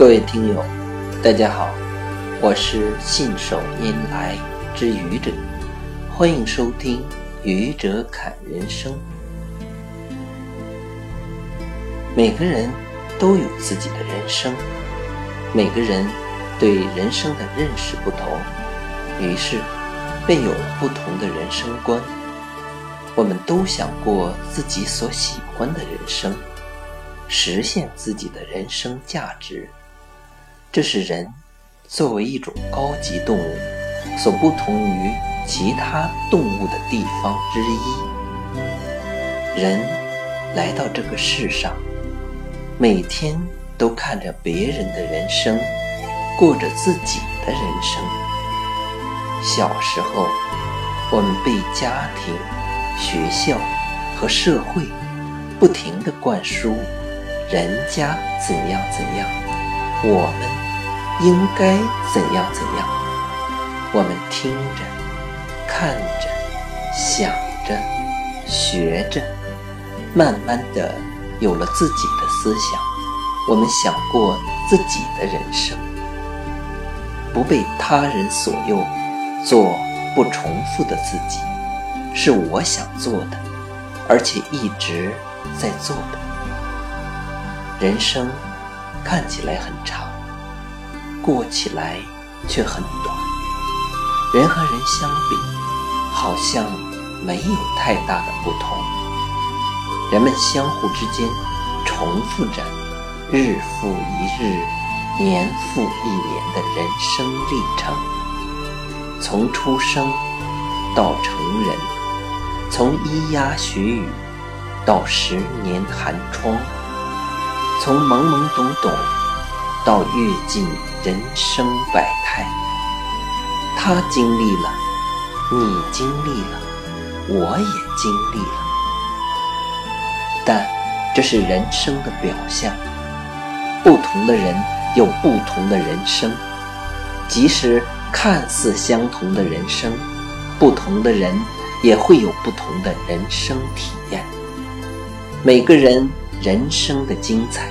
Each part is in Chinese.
各位听友，大家好，我是信手拈来之愚者，欢迎收听《愚者侃人生》。每个人都有自己的人生，每个人对人生的认识不同，于是便有了不同的人生观。我们都想过自己所喜欢的人生，实现自己的人生价值。这是人作为一种高级动物所不同于其他动物的地方之一。人来到这个世上，每天都看着别人的人生，过着自己的人生。小时候，我们被家庭、学校和社会不停地灌输“人家怎样怎样”，我们。应该怎样怎样？我们听着、看着、想着、学着，慢慢的有了自己的思想。我们想过自己的人生，不被他人左右，做不重复的自己，是我想做的，而且一直在做的。人生看起来很长。过起来却很短，人和人相比，好像没有太大的不同。人们相互之间重复着日复一日、年复一年的人生历程，从出生到成人，从咿呀学语到十年寒窗，从懵懵懂懂到阅尽。人生百态，他经历了，你经历了，我也经历了。但这是人生的表象，不同的人有不同的人生，即使看似相同的人生，不同的人也会有不同的人生体验。每个人人生的精彩，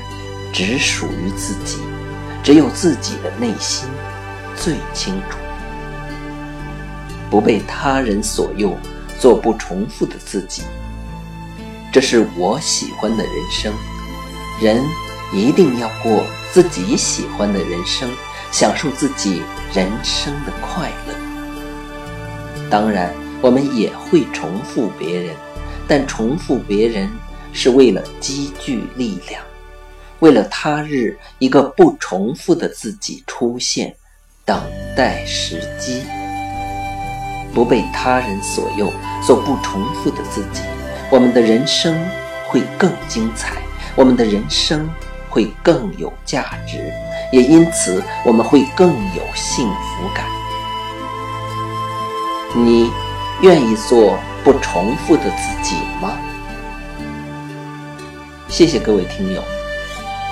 只属于自己。只有自己的内心最清楚，不被他人所诱，做不重复的自己，这是我喜欢的人生。人一定要过自己喜欢的人生，享受自己人生的快乐。当然，我们也会重复别人，但重复别人是为了积聚力量。为了他日一个不重复的自己出现，等待时机，不被他人左右，做不重复的自己，我们的人生会更精彩，我们的人生会更有价值，也因此我们会更有幸福感。你愿意做不重复的自己吗？谢谢各位听友。